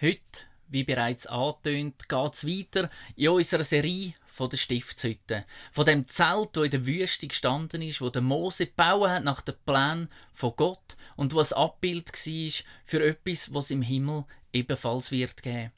Heute, wie bereits angetönt, geht es weiter in unserer Serie von der Stiftshütte. Von dem Zelt, wo in der Wüste gestanden ist, wo der Mose gebaut hat nach dem Plan von Gott und was Abbild war für etwas, was im Himmel ebenfalls wird geben.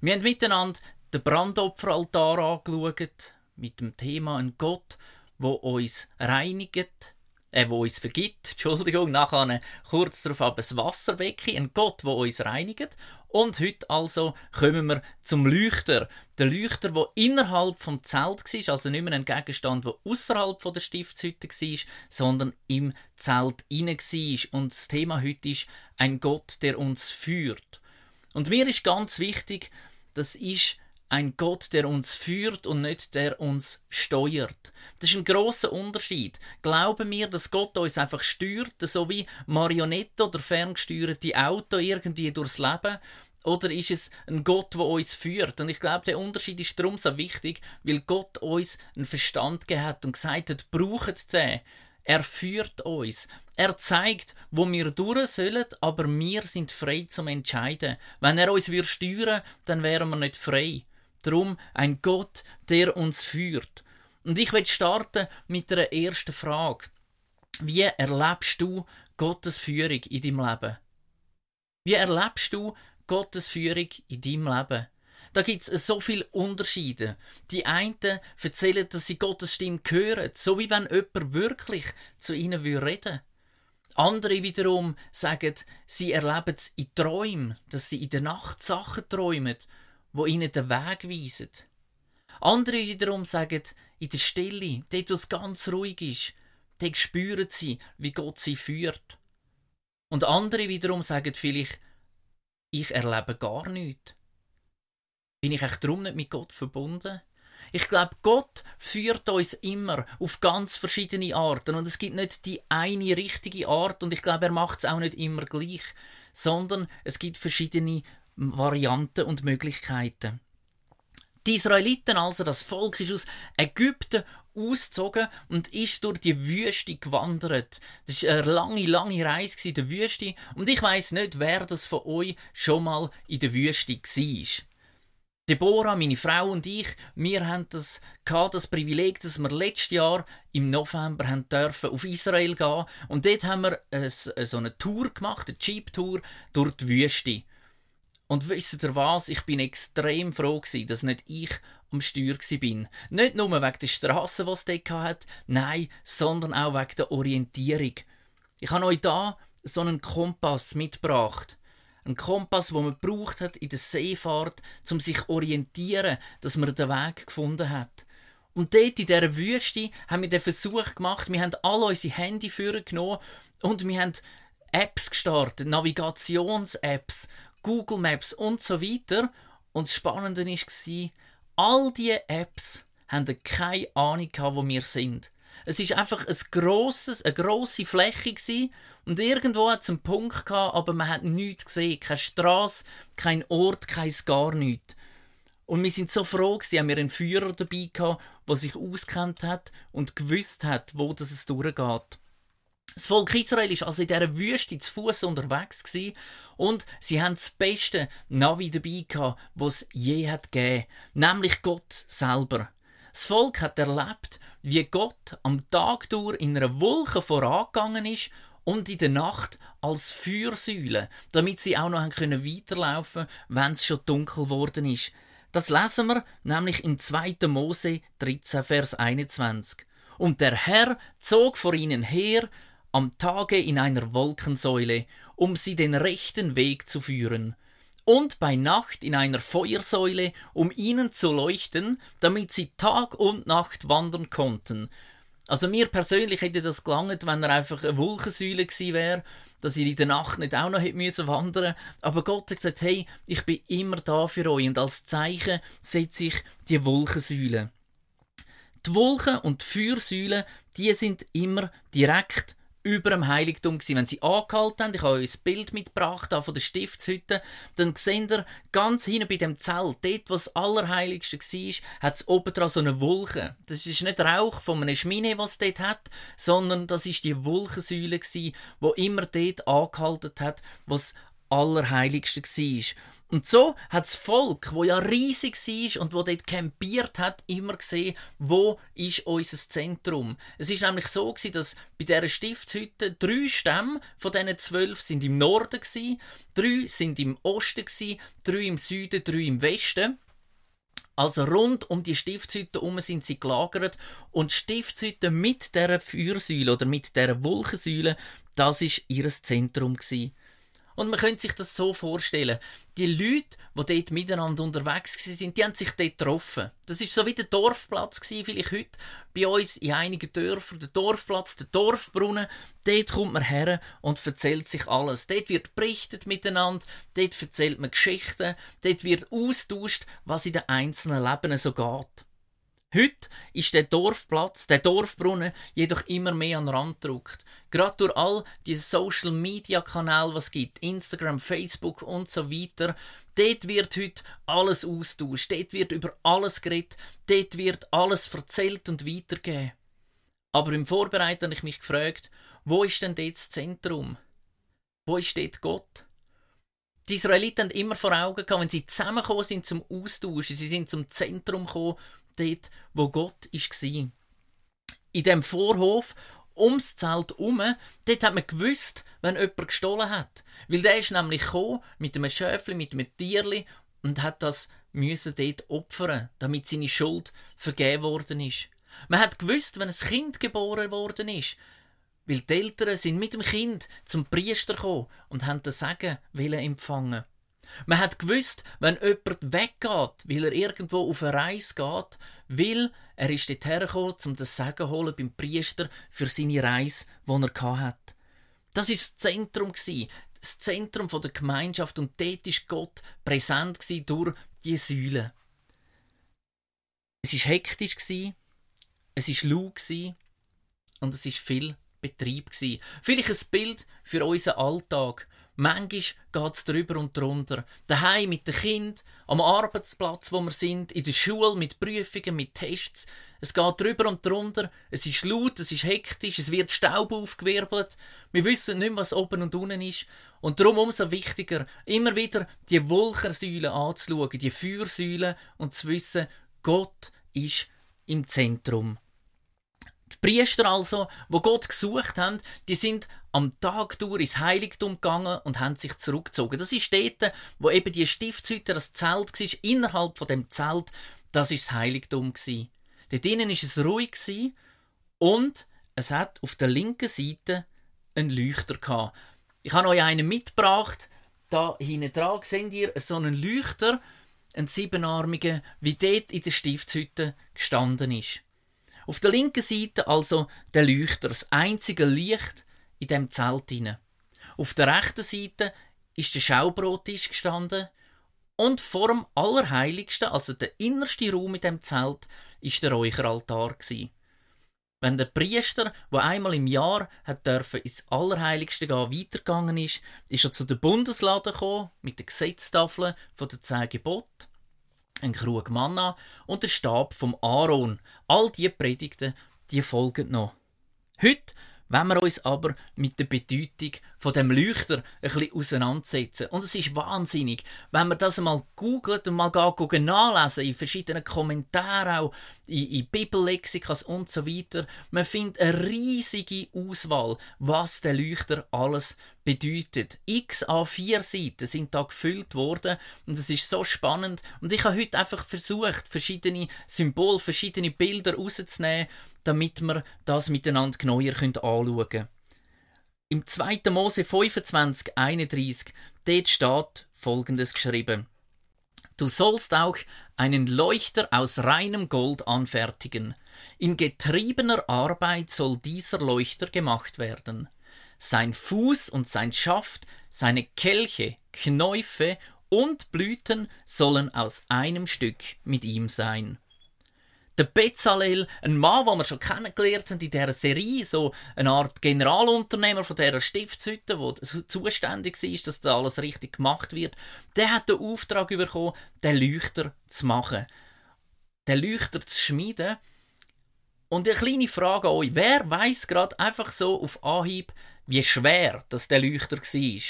Wir haben miteinander den Brandopferaltar angeschaut, mit dem Thema ein Gott, wo uns reinigt, äh, wo uns vergibt, Entschuldigung, nachher kurz darauf aber das Wasserbecken, ein Gott, wo uns reinigt. Und heute also kommen wir zum Leuchter. Der Leuchter, der innerhalb vom Zelt war, also nicht mehr ein Gegenstand, der außerhalb der Stiftshütte war, sondern im Zelt inne war. Und das Thema heute ist ein Gott, der uns führt. Und mir ist ganz wichtig, das ist ein Gott, der uns führt und nicht der uns steuert. Das ist ein großer Unterschied. Glauben wir, dass Gott uns einfach steuert, so wie Marionette oder ferngesteuerte Auto irgendwie durchs Leben? Oder ist es ein Gott, der uns führt? Und ich glaube, der Unterschied ist darum so wichtig, weil Gott uns einen Verstand hat und gesagt hat, braucht den. Er führt uns. Er zeigt, wo wir durch sollen, aber wir sind frei zum Entscheiden. Wenn er uns steuern würde, dann wären wir nicht frei. Darum ein Gott, der uns führt. Und ich will starten mit der ersten Frage. Wie erlebst du Gottes Führung in deinem Leben? Wie erlebst du Gottes Führung in deinem Leben? Da gibt es so viele Unterschiede. Die einen erzählen, dass sie Gottes Stimme hören, so wie wenn jemand wirklich zu ihnen reden würde. Andere wiederum sagen, sie erleben es in Träumen, dass sie in der Nacht Sachen träumen wo ihnen den Weg weisen. Andere wiederum sagen, in der Stille, dort, wo es ganz ruhig ist, dort spüren sie, wie Gott sie führt. Und andere wiederum sagen vielleicht, ich erlebe gar nichts. Bin ich echt darum nicht mit Gott verbunden? Ich glaube, Gott führt uns immer auf ganz verschiedene Arten und es gibt nicht die eine richtige Art und ich glaube, er macht es auch nicht immer gleich, sondern es gibt verschiedene Varianten und Möglichkeiten. Die Israeliten, also das Volk, ist aus Ägypten ausgezogen und ist durch die Wüste gewandert. Das war eine lange, lange Reise in der Wüste und ich weiß nicht, wer das von euch schon mal in der Wüste war. Deborah, meine Frau und ich, wir haben das, das Privileg, dass wir letztes Jahr im November haben dürfen auf Israel gehen und dort haben wir so eine Tour gemacht, eine Jeep-Tour durch die Wüste. Und wisst ihr was? Ich bin extrem froh gewesen, dass nicht ich am Steuer bin. Nicht nur wegen der Straße, die es dort hat, nein, sondern auch wegen der Orientierung. Ich habe euch da so einen Kompass mitgebracht. Ein Kompass, wo man braucht hat in der Seefahrt, um sich zu orientieren, dass man den Weg gefunden hat. Und dort in dieser Wüste haben wir den Versuch gemacht, wir haben alle unsere Handy genommen und wir haben Apps gestartet, Navigations-Apps, Google Maps und so weiter. Und das Spannende war, all diese Apps haben keine Ahnung wo wir sind. Es ist einfach ein grosses, eine grosse Fläche gewesen, und irgendwo hat es einen Punkt gehabt, aber man hat nichts gesehen, keine Straße, kein Ort, kein gar nichts. Und wir sind so froh gewesen, haben wir einen Führer dabei gehabt, der sich auskennt hat und gewusst hat, wo das es durchgeht. Das Volk Israel ist also in dieser Wüste zu Fuß unterwegs gewesen und sie haben das beste Navi dabei gehabt, was je hat gegeben, nämlich Gott selber. Das Volk hat erlebt, wie Gott am Tag durch in einer Wolke vorangegangen ist und in der Nacht als Feuersäule, damit sie auch noch können weiterlaufen wenn es schon dunkel geworden ist. Das lesen wir nämlich im 2. Mose 13, Vers 21. Und der Herr zog vor ihnen her am Tage in einer Wolkensäule, um sie den rechten Weg zu führen, und bei Nacht in einer Feuersäule, um ihnen zu leuchten, damit sie Tag und Nacht wandern konnten. Also mir persönlich hätte das gelangt, wenn er einfach eine Wolkensäule gewesen wäre, dass ich in der Nacht nicht auch noch hätte müssen. Aber Gott hat gesagt, hey, ich bin immer da für euch und als Zeichen setze ich die Wolkensäule. Die Wolken und die Feuersäule, die sind immer direkt über dem Heiligtum gewesen. Wenn sie angehalten haben, ich habe euch ein Bild mitgebracht von der Stiftshütte, dann seht ihr ganz hinten bei dem Zelt, dort, wo das Allerheiligste war, hat es oben dran so eine Wolke. Das ist nicht Rauch von einer Schmine, was es dort hat, sondern das ist die Wolkensäule wo immer dort angehalten hat, was Allerheiligste war. Und so hat das Volk, wo ja riesig war und wo dort campiert hat, immer gesehen, wo ist unser Zentrum. Es ist nämlich so gewesen, dass bei dieser Stiftshütte drei Stämme von diesen zwölf sind im Norden gewesen, drei sind im Osten gewesen, drei im Süden, drei im Westen. Also rund um die Stiftshütte herum sind sie gelagert und die Stiftshütte mit der Feuersäule oder mit der Wolkensäule, das ist ihr Zentrum gewesen. Und man könnte sich das so vorstellen. Die Leute, die dort miteinander unterwegs waren, die haben sich dort getroffen. Das ist so wie der Dorfplatz gewesen, vielleicht heute bei uns in einigen Dörfern. Der Dorfplatz, der Dorfbrunnen. Dort kommt man her und erzählt sich alles. Dort wird berichtet miteinander, dort erzählt man Geschichten, dort wird austauscht, was in den einzelnen Leben so geht. Heute ist der Dorfplatz, der Dorfbrunnen, jedoch immer mehr an den Rand gedrückt. Gerade durch all diese Social Media Kanäle, was gibt, Instagram, Facebook und so weiter, dort wird heute alles austauscht, dort wird über alles geredet, dort wird alles erzählt und weitergegeben. Aber im Vorbereiten habe ich mich gefragt, wo ist denn dort das Zentrum? Wo ist dort Gott? Die Israeliten haben immer vor Augen gehabt, wenn sie zusammengekommen sind zum Austauschen, sie sind zum Zentrum gekommen, dort, wo Gott war. In dem Vorhof ums Zelt herum, dort hat man gewusst, wenn jemand gestohlen hat. Weil der ist nämlich mit einem Schäfli, mit einem Tierli und hat das müssen dort opfern, damit seine Schuld vergeben worden ist. Man hat gewusst, wenn ein Kind geboren worden ist, weil die Eltern sind mit dem Kind zum Priester gekommen und haben das Segen empfangen. Man hat gewusst, wenn jemand weggeht, weil er irgendwo auf eine Reise geht, weil er ist dort hergekommen, um das Segen holen beim Priester für seine Reise, die er hat. Das ist das Zentrum das Zentrum der Gemeinschaft und dort ist Gott präsent durch die Säule. Es ist hektisch es ist laut und es ist viel Betrieb Vielleicht ein Bild für unseren Alltag. Manchmal geht es drüber und drunter. Daheim mit den Kind, am Arbeitsplatz, wo wir sind, in der Schule mit Prüfungen, mit Tests. Es geht drüber und drunter. Es ist laut, es ist hektisch, es wird Staub aufgewirbelt. Wir wissen nicht mehr, was oben und unten ist. Und darum umso wichtiger, immer wieder die Wolkensäulen anzuschauen, die Feuersäulen und zu wissen, Gott ist im Zentrum. Die Priester also, wo Gott gesucht haben, die sind am Tag durch ins Heiligtum gegangen und haben sich zurückgezogen. Das ist dort, wo eben die Stiftshütte, das Zelt war, innerhalb von dem Zelt, das ist das Heiligtum gsi. Dort innen ist es ruhig gsi und es hat auf der linken Seite einen Leuchter gehabt. Ich habe euch einen mitgebracht. Da hinten dran seht ihr so einen Leuchter, einen siebenarmigen, wie dort in der Stiftshütte gestanden ist. Auf der linken Seite also der Leuchter, das einzige Licht in dem Zelt hinein. Auf der rechten Seite ist der Schaubrottisch gestanden und vor dem Allerheiligsten, also der innerste Raum in dem Zelt, ist der Räucheraltar gsi. Wenn der Priester, der einmal im Jahr hat dürfen ins Allerheiligste gehen, weitergegangen ist, ist er zu der Bundeslade gekommen mit den Gesetztafeln von der zehn Gebote ein Krug Manna und der Stab vom Aaron. All diese Predigten, die folgen noch. Heute wenn wir uns aber mit der Bedeutung von dem Leuchter ein bisschen auseinandersetzen. Und es ist wahnsinnig, wenn man das mal googelt und mal geht, nachlesen in verschiedenen Kommentaren, auch in, in Bibellexikas und so weiter. Man findet eine riesige Auswahl, was der Leuchter alles bedeutet. X A4 Seiten sind da gefüllt worden und es ist so spannend. Und ich habe heute einfach versucht, verschiedene Symbole, verschiedene Bilder rauszunehmen damit wir das miteinander genauer anschauen können. Im 2. Mose 25, 31, dort steht folgendes geschrieben. Du sollst auch einen Leuchter aus reinem Gold anfertigen. In getriebener Arbeit soll dieser Leuchter gemacht werden. Sein Fuß und sein Schaft, seine Kelche, Knäufe und Blüten sollen aus einem Stück mit ihm sein der Bezalel, ein Mann, den wir schon kennengelernt haben in dieser Serie, so eine Art Generalunternehmer von dieser Stiftshütte, der zuständig ist, dass das alles richtig gemacht wird, der hat den Auftrag bekommen, den Leuchter zu machen. Den Leuchter zu schmieden. Und eine kleine Frage an euch. Wer weiß gerade einfach so auf Anhieb, wie schwer das der Leuchter war?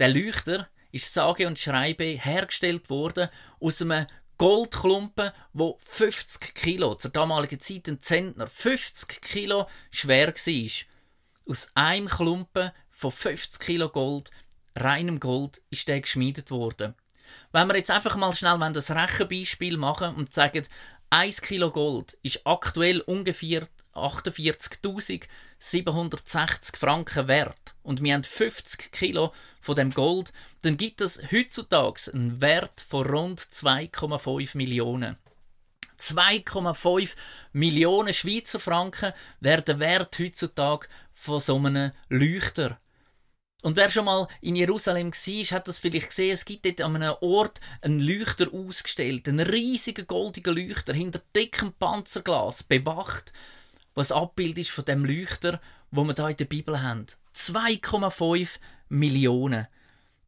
Der Leuchter ist sage und schreibe hergestellt worden aus einem Goldklumpen, wo 50 Kilo, zur damaligen Zeit ein Zentner, 50 Kilo schwer war. Aus einem Klumpen von 50 Kilo Gold, reinem Gold, ist der geschmiedet worden. Wenn wir jetzt einfach mal schnell das Rechenbeispiel machen und sagen, 1 Kilo Gold ist aktuell ungefähr 48.760 Franken wert und wir haben 50 Kilo von dem Gold, dann gibt es heutzutage einen Wert von rund 2,5 Millionen. 2,5 Millionen Schweizer Franken wäre der Wert heutzutage von so einem Leuchter. Und wer schon mal in Jerusalem war, hat das vielleicht gesehen. Es gibt dort an einem Ort einen Leuchter ausgestellt. Einen riesigen goldigen Leuchter hinter dickem Panzerglas, bewacht, was Abbild ist von dem Leuchter, wo wir da in der Bibel haben. 2,5 Millionen.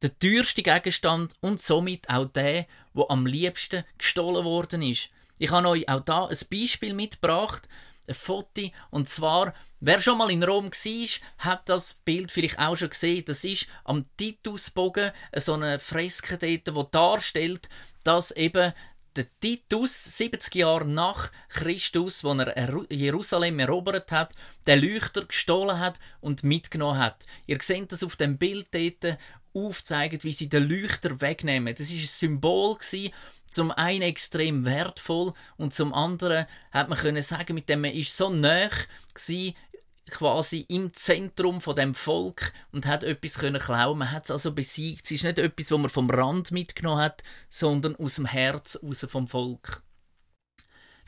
Der teuerste Gegenstand und somit auch der, wo am liebsten gestohlen worden ist. Ich habe euch auch da ein Beispiel mitgebracht, ein Foto, und zwar Wer schon mal in Rom war, hat das Bild vielleicht auch schon gesehen. Das ist am Titusbogen so eine Freske dort, die darstellt, dass eben der Titus 70 Jahre nach Christus, wo er Jerusalem erobert hat, den Leuchter gestohlen hat und mitgenommen hat. Ihr seht das auf dem Bild dort aufzeigen, wie sie den Leuchter wegnehmen. Das ist ein Symbol gewesen, zum einen extrem wertvoll und zum anderen hat man können sagen, mit dem man ist so nah quasi im Zentrum von dem Volk und hat etwas können klauen. Man hat es also besiegt. Es ist nicht etwas, was man vom Rand mitgenommen hat, sondern aus dem Herz, aus vom Volk.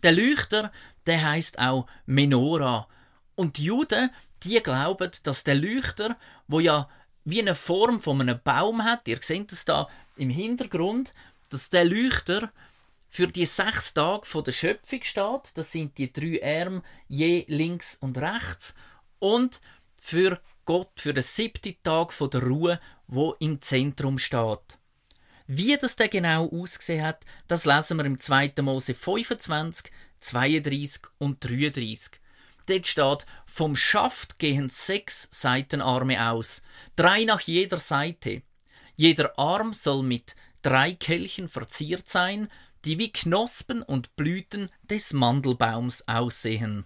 Der Leuchter, der heißt auch Menora. Und die Juden, die glauben, dass der Leuchter, wo ja wie eine Form von einem Baum hat, ihr seht es da im Hintergrund, dass der Leuchter für die sechs Tage der Schöpfung steht. Das sind die drei Arme je links und rechts und für Gott für den siebten Tag der Ruhe, wo im Zentrum steht. Wie das denn genau ausgesehen hat, das lesen wir im 2. Mose 25, 32 und 33. Dort steht, vom Schaft gehen sechs Seitenarme aus, drei nach jeder Seite. Jeder Arm soll mit drei Kelchen verziert sein, die wie Knospen und Blüten des Mandelbaums aussehen.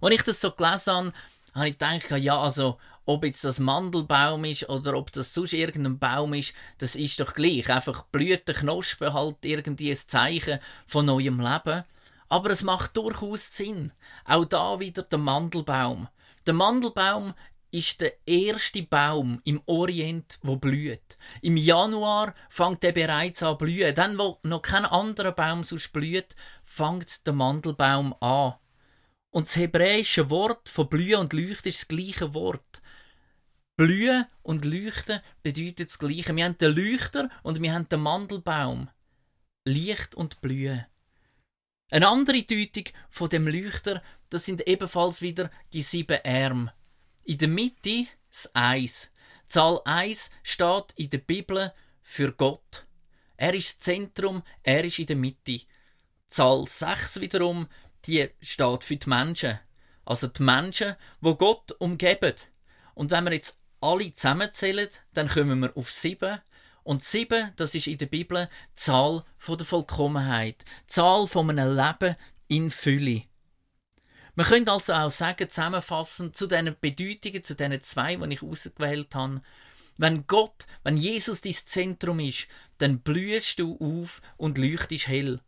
Als ich das so gelesen habe, habe ich gedacht, ja, also, ob jetzt das Mandelbaum ist oder ob das sonst irgendein Baum ist, das ist doch gleich. Einfach Blüten, Knospen, halt irgendwie ein Zeichen von neuem Leben. Aber es macht durchaus Sinn. Auch da wieder der Mandelbaum. Der Mandelbaum ist der erste Baum im Orient, wo blüht. Im Januar fängt er bereits an blühen. Dann, wo noch kein anderer Baum sonst blüht, fängt der Mandelbaum an. Und das hebräische Wort von blühen und leuchten ist das gleiche Wort. Blühen und leuchten bedeutet das gleiche. Wir haben den Leuchter und wir haben den Mandelbaum. Licht und Blühen. Eine andere Deutung von dem Leuchter, das sind ebenfalls wieder die sieben Arme. In der Mitte das Eis. Zahl 1 steht in der Bibel für Gott. Er ist das Zentrum, er ist in der Mitte. Zahl 6 wiederum die steht für die Menschen. Also die Menschen, wo Gott umgeben. Und wenn wir jetzt alle zusammenzählen, dann kommen wir auf sieben. Und sieben, das ist in der Bibel die Zahl von der Vollkommenheit, die Zahl von einem Leben in Fülle. Man könnte also auch sagen, zusammenfassend zu diesen Bedeutungen, zu diesen zwei, die ich ausgewählt habe, wenn Gott, wenn Jesus dein Zentrum ist, dann blühst du auf und leuchtest hell.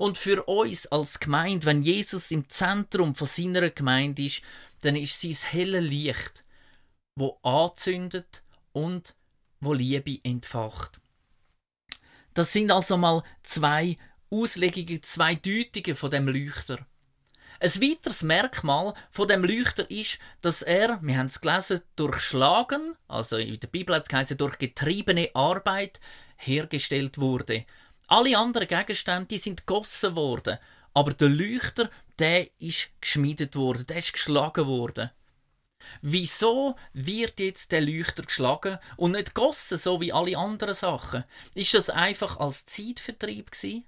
Und für uns als Gemeinde, wenn Jesus im Zentrum von seiner Gemeinde ist, dann ist sein helle Licht, wo anzündet und wo Liebe entfacht. Das sind also mal zwei Auslegungen, zwei Deutungen von dem Leuchter. Ein weiteres Merkmal von dem Leuchter ist, dass er, wir haben es gelesen, durch Schlagen, also in der Bibel hat es geheißen, durch getriebene Arbeit hergestellt wurde. Alle anderen Gegenstände sind gegossen worden, aber der Leuchter, der ist geschmiedet worden, der ist geschlagen worden. Wieso wird jetzt der Leuchter geschlagen und nicht gegossen, so wie alle anderen Sachen? Ist das einfach als Zeitvertrieb gewesen?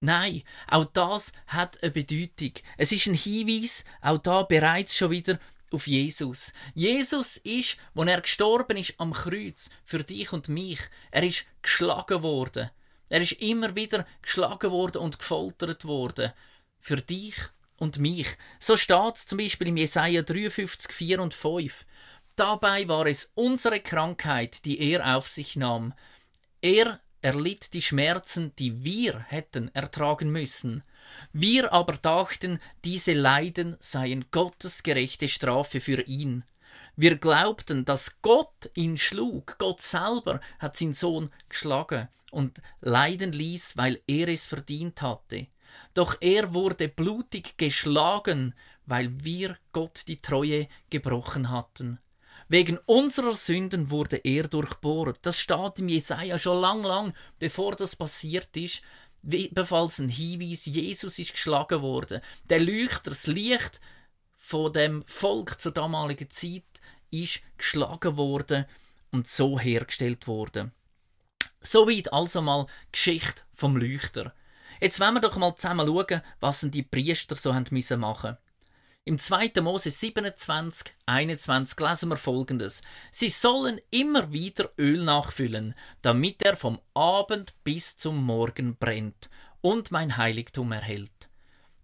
Nein, auch das hat eine Bedeutung. Es ist ein Hinweis, auch da bereits schon wieder auf Jesus. Jesus ist, wo er gestorben ist am Kreuz für dich und mich, er ist geschlagen worden. Er ist immer wieder geschlagen worden und gefoltert worden für dich und mich. So steht es zum Beispiel im Jesaja 53, 4 und 5. Dabei war es unsere Krankheit, die er auf sich nahm. Er erlitt die Schmerzen, die wir hätten ertragen müssen. Wir aber dachten, diese Leiden seien Gottes gerechte Strafe für ihn. Wir glaubten, dass Gott ihn schlug. Gott selber hat seinen Sohn geschlagen und leiden ließ, weil er es verdient hatte. Doch er wurde blutig geschlagen, weil wir Gott die Treue gebrochen hatten. Wegen unserer Sünden wurde er durchbohrt. Das steht im Jesaja schon lang, lang, bevor das passiert ist. Ebenfalls ein Hinweis, Jesus ist geschlagen worden. Der Leuchter, das Licht von dem Volk zur damaligen Zeit, ist geschlagen worden und so hergestellt worden. Soweit also mal Geschichte vom Leuchter. Jetzt wollen wir doch mal zusammen schauen, was denn die Priester so haben müssen machen. Im 2. Mose 27, 21 lesen wir folgendes. Sie sollen immer wieder Öl nachfüllen, damit er vom Abend bis zum Morgen brennt und mein Heiligtum erhält.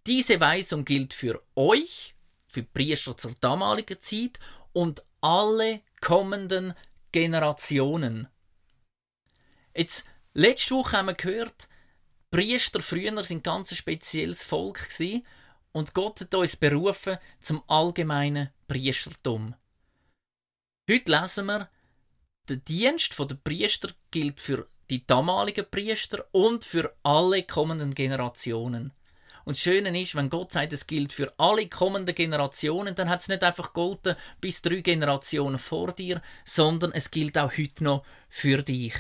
Diese Weisung gilt für euch, für Priester zur damaligen Zeit und alle kommenden Generationen. Jetzt, letzte Woche haben wir gehört, Priester früher sind ganz ein spezielles Volk gewesen, und Gott hat uns berufen zum allgemeinen Priestertum. Heute lesen wir, der Dienst der Priester gilt für die damaligen Priester und für alle kommenden Generationen. Und das Schöne ist, wenn Gott sagt, es gilt für alle kommenden Generationen, dann hat es nicht einfach golden bis drei Generationen vor dir, sondern es gilt auch heute noch für dich.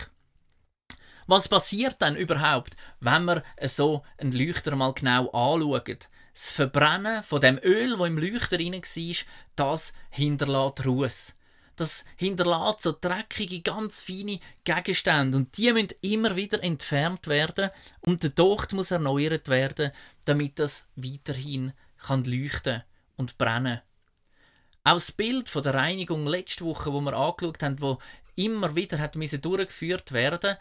Was passiert dann überhaupt, wenn wir so einen Leuchter mal genau anschauen? Das Verbrennen von dem Öl, wo im Leuchter rein war, das hinterlässt Ruß. Das hinterlässt so dreckige, ganz feine Gegenstände und die müssen immer wieder entfernt werden und der Docht muss erneuert werden, damit das weiterhin kann leuchten und brennen. Auch das Bild von der Reinigung letzte Woche, wo wir angeschaut haben, wo immer wieder hat durchgeführt werden,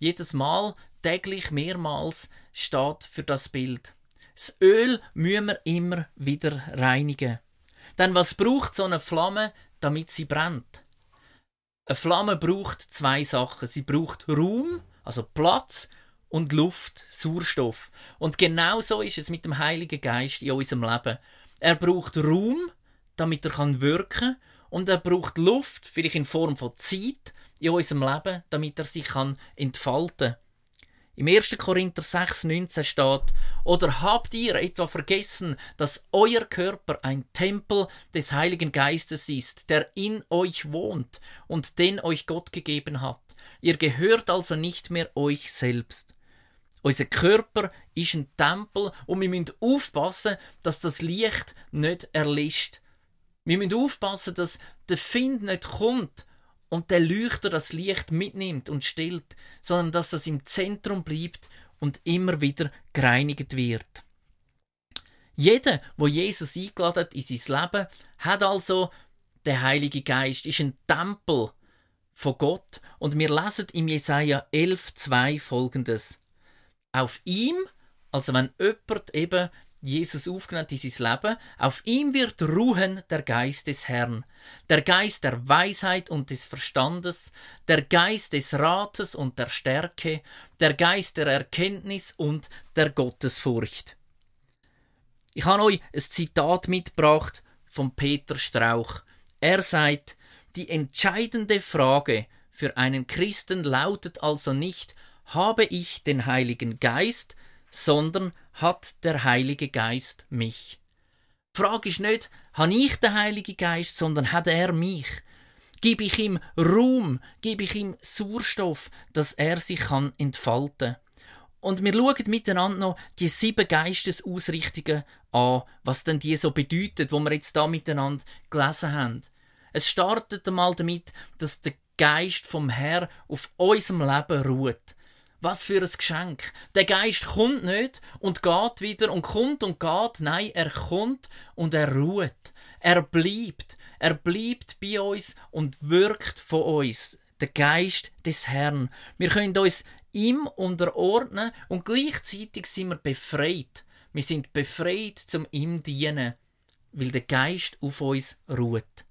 jedes Mal, täglich, mehrmals steht für das Bild. Das Öl müssen wir immer wieder reinigen. Denn was braucht so eine Flamme, damit sie brennt? Eine Flamme braucht zwei Sachen. Sie braucht Raum, also Platz, und Luft, Sauerstoff. Und genau so ist es mit dem Heiligen Geist in unserem Leben. Er braucht Raum, damit er wirken kann, und er braucht Luft, vielleicht in Form von Zeit, in unserem Leben, damit er sich kann entfalten kann. Im 1. Korinther 6,19 steht, oder habt ihr etwa vergessen, dass euer Körper ein Tempel des Heiligen Geistes ist, der in euch wohnt und den euch Gott gegeben hat? Ihr gehört also nicht mehr euch selbst. Unser Körper ist ein Tempel und wir müssen aufpassen, dass das Licht nicht erlischt. Wir müssen aufpassen, dass der Find nicht kommt und der Leuchter das Licht mitnimmt und stillt, sondern dass es im Zentrum bleibt und immer wieder gereinigt wird. Jeder, wo Jesus eingeladen hat in sein Leben, hat also der Heilige Geist, ist ein Tempel von Gott und wir lesen im Jesaja 11,2 folgendes. Auf ihm, also wenn jemand eben Jesus aufgenommen in sein Leben. Auf ihm wird ruhen der Geist des Herrn, der Geist der Weisheit und des Verstandes, der Geist des Rates und der Stärke, der Geist der Erkenntnis und der Gottesfurcht. Ich habe euch ein Zitat mitgebracht von Peter Strauch. Er sagt, die entscheidende Frage für einen Christen lautet also nicht, habe ich den Heiligen Geist, sondern hat der Heilige Geist mich. Die Frage ist nicht, habe ich den Heiligen Geist, sondern hat er mich. Gebe ich ihm Ruhm, gebe ich ihm Sauerstoff, dass er sich kann entfalten Und wir schauen miteinander noch die sieben Geistesausrichtungen an, was denn die so bedeutet, wo wir jetzt da miteinander gelesen haben. Es startet einmal damit, dass der Geist vom Herr auf unserem Leben ruht. Was für ein Geschenk. Der Geist kommt nicht und geht wieder und kommt und geht. Nein, er kommt und er ruht. Er bleibt. Er bleibt bei uns und wirkt von uns. Der Geist des Herrn. Wir können uns ihm unterordnen und gleichzeitig sind wir befreit. Wir sind befreit zum ihm dienen, weil der Geist auf uns ruht.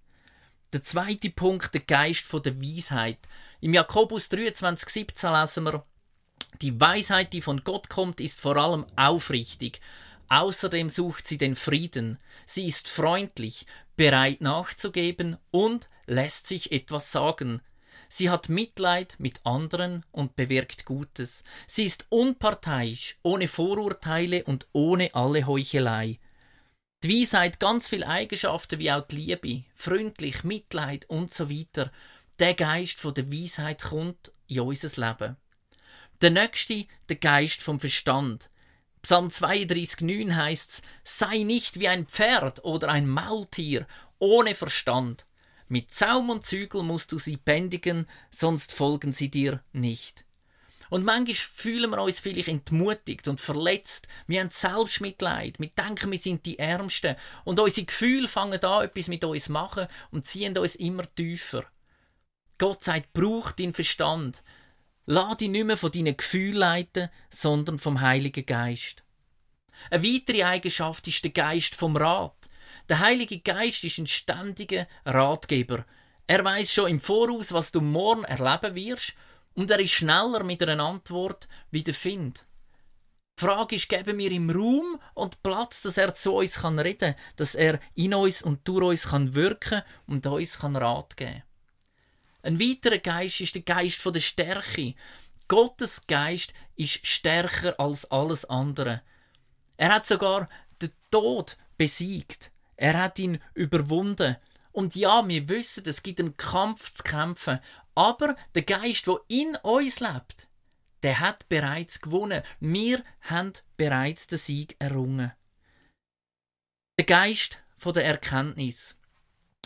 Der zweite Punkt, der Geist der Weisheit. Im Jakobus 23, 17 lesen wir, die Weisheit, die von Gott kommt, ist vor allem aufrichtig. Außerdem sucht sie den Frieden. Sie ist freundlich, bereit nachzugeben und lässt sich etwas sagen. Sie hat Mitleid mit anderen und bewirkt Gutes. Sie ist unparteiisch, ohne Vorurteile und ohne alle Heuchelei. Die Weisheit ganz viele Eigenschaften wie auch die Liebe, freundlich, Mitleid und so weiter. Der Geist von der Weisheit kommt in unser Leben. Der nächste, der Geist vom Verstand. Psalm 32,9 heißt's: Sei nicht wie ein Pferd oder ein Maultier ohne Verstand. Mit Zaum und Zügel musst du sie bändigen, sonst folgen sie dir nicht. Und manchmal fühlen wir uns vielleicht entmutigt und verletzt. Wir haben Selbstmitleid. Wir denken, wir sind die Ärmsten. Und unsere Gefühle fangen an, etwas mit uns zu machen und ziehen uns immer tiefer. Gott sagt, brauch deinen Verstand. Lass dich nicht mehr von deinen Gefühlen leiten, sondern vom Heiligen Geist. Eine weitere Eigenschaft ist der Geist vom Rat. Der Heilige Geist ist ein ständiger Ratgeber. Er weiß schon im Voraus, was du morgen erleben wirst und er ist schneller mit einer Antwort wie der Find. Die Frage ist, geben wir ihm Raum und Platz, dass er zu uns kann reden kann, dass er in uns und durch uns kann wirken und uns kann Rat geben. Ein weiterer Geist ist der Geist der Stärke. Gottes Geist ist stärker als alles andere. Er hat sogar den Tod besiegt. Er hat ihn überwunden. Und ja, wir wissen, es gibt einen Kampf zu kämpfen, aber der Geist, der in uns lebt, der hat bereits gewonnen. Wir haben bereits den Sieg errungen. Der Geist von der Erkenntnis.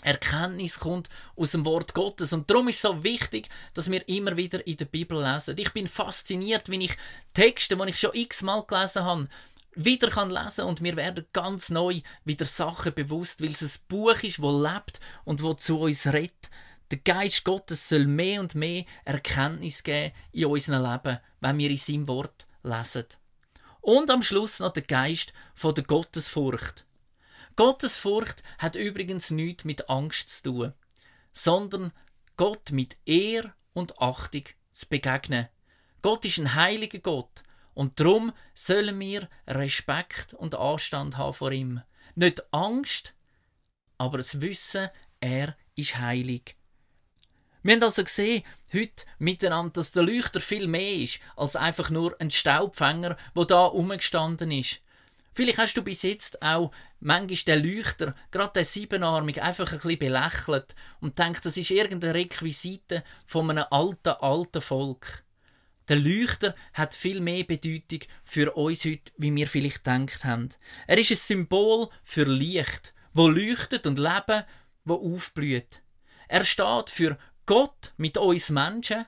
Erkenntnis kommt aus dem Wort Gottes und darum ist es so wichtig, dass wir immer wieder in der Bibel lesen. Ich bin fasziniert, wenn ich Texte, die ich schon x-mal gelesen habe, wieder kann lesen und mir werden ganz neu wieder Sachen bewusst, weil es ein Buch ist, wo lebt und wo zu uns redet. Der Geist Gottes soll mehr und mehr Erkenntnis geben in unserem Leben, wenn wir in seinem Wort lesen. Und am Schluss noch der Geist von der Gottesfurcht. Gottesfurcht hat übrigens nichts mit Angst zu tun, sondern Gott mit Ehr und Achtung zu begegnen. Gott ist ein heiliger Gott und darum sollen wir Respekt und Anstand haben vor ihm. Nicht Angst, aber das Wissen, er ist heilig. Wir haben also gesehen, heute miteinander, dass der Leuchter viel mehr ist, als einfach nur ein Staubfänger, wo da rumgestanden ist. Vielleicht hast du bis jetzt auch manchmal den Leuchter, gerade den siebenarmig, einfach ein bisschen belächelt und denkt, das ist irgendeine Requisite von einem alten, alten Volk. Der Leuchter hat viel mehr Bedeutung für uns heute, wie wir vielleicht gedacht haben. Er ist ein Symbol für Licht, wo leuchtet und Leben, wo aufblüht. Er steht für Gott mit uns Menschen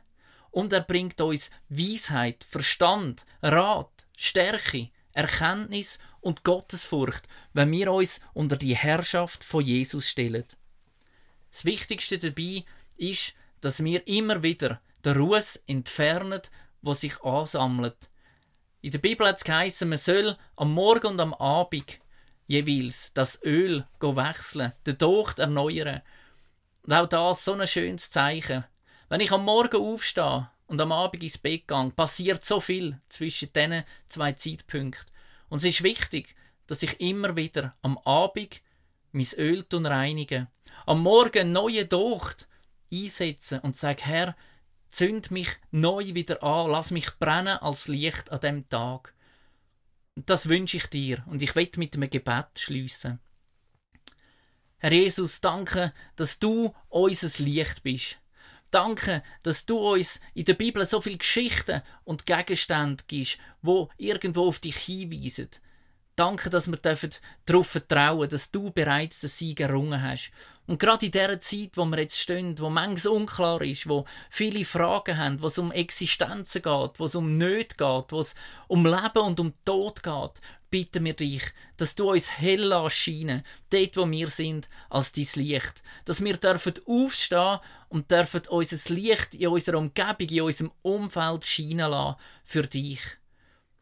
und er bringt uns Weisheit, Verstand, Rat, Stärke, Erkenntnis und Gottesfurcht, wenn wir uns unter die Herrschaft von Jesus stellen. Das Wichtigste dabei ist, dass wir immer wieder den Ruß entfernen, wo sich ansammelt. In der Bibel hat es geheißen, man soll am Morgen und am Abend jeweils das Öl wechseln, den Docht erneuern. Und auch das so ein schönes Zeichen. Wenn ich am Morgen aufstehe und am Abend ins Bett gehe, passiert so viel zwischen diesen zwei Zeitpunkten. Und es ist wichtig, dass ich immer wieder am Abend mein Öl reinige, am Morgen neue Docht einsetze und sage, Herr, zünd mich neu wieder an, lass mich brennen als Licht an dem Tag. Das wünsche ich dir und ich will mit einem Gebet schließen. Herr Jesus, danke, dass du unser Licht bist. Danke, dass du uns in der Bibel so viele Geschichten und Gegenstände gibst, wo irgendwo auf dich hinweisen. Danke, dass wir darauf vertrauen dass du bereits den Sieg errungen hast Und gerade in dieser Zeit, wo wir jetzt stehen, wo manches unklar ist, wo viele Fragen haben, wo es um Existenzen geht, wo es um Nöte geht, wo es um Leben und um Tod geht, bitten wir dich, dass du uns hell erscheinen, dort wo wir sind, als dein Licht. Dass wir dürfen aufstehen und dürfen unser Licht in unserer Umgebung, in unserem Umfeld scheinen lassen für dich.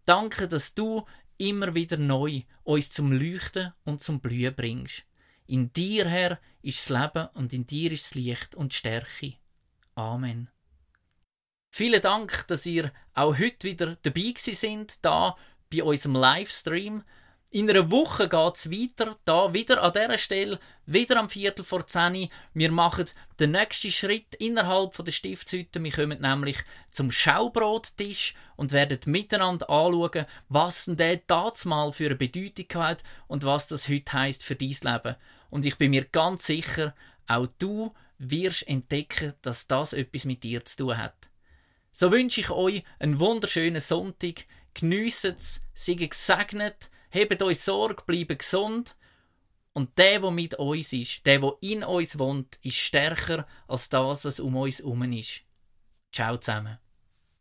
Danke, dass du immer wieder neu uns zum Leuchten und zum Blühen bringst. In dir, Herr, ist das Leben und in dir ist das Licht und die Stärke. Amen. Vielen Dank, dass ihr auch heute wieder dabei sind, da bei unserem Livestream. In einer Woche geht es weiter, da wieder an dieser Stelle, wieder am Viertel vor 10 Wir machen den nächsten Schritt innerhalb der Stiftshütte. Wir kommen nämlich zum Schaubrottisch und werden miteinander anschauen, was denn der mal für eine Bedeutung hat und was das heute heisst für dein Leben. Und ich bin mir ganz sicher, auch du wirst entdecken, dass das etwas mit dir zu tun hat. So wünsche ich euch einen wunderschönen Sonntag. Geniessen es, seid gesegnet, hebt euch Sorge, bleibt gesund. Und der, der mit uns ist, der, der in uns wohnt, ist stärker als das, was um uns herum ist. Ciao zusammen.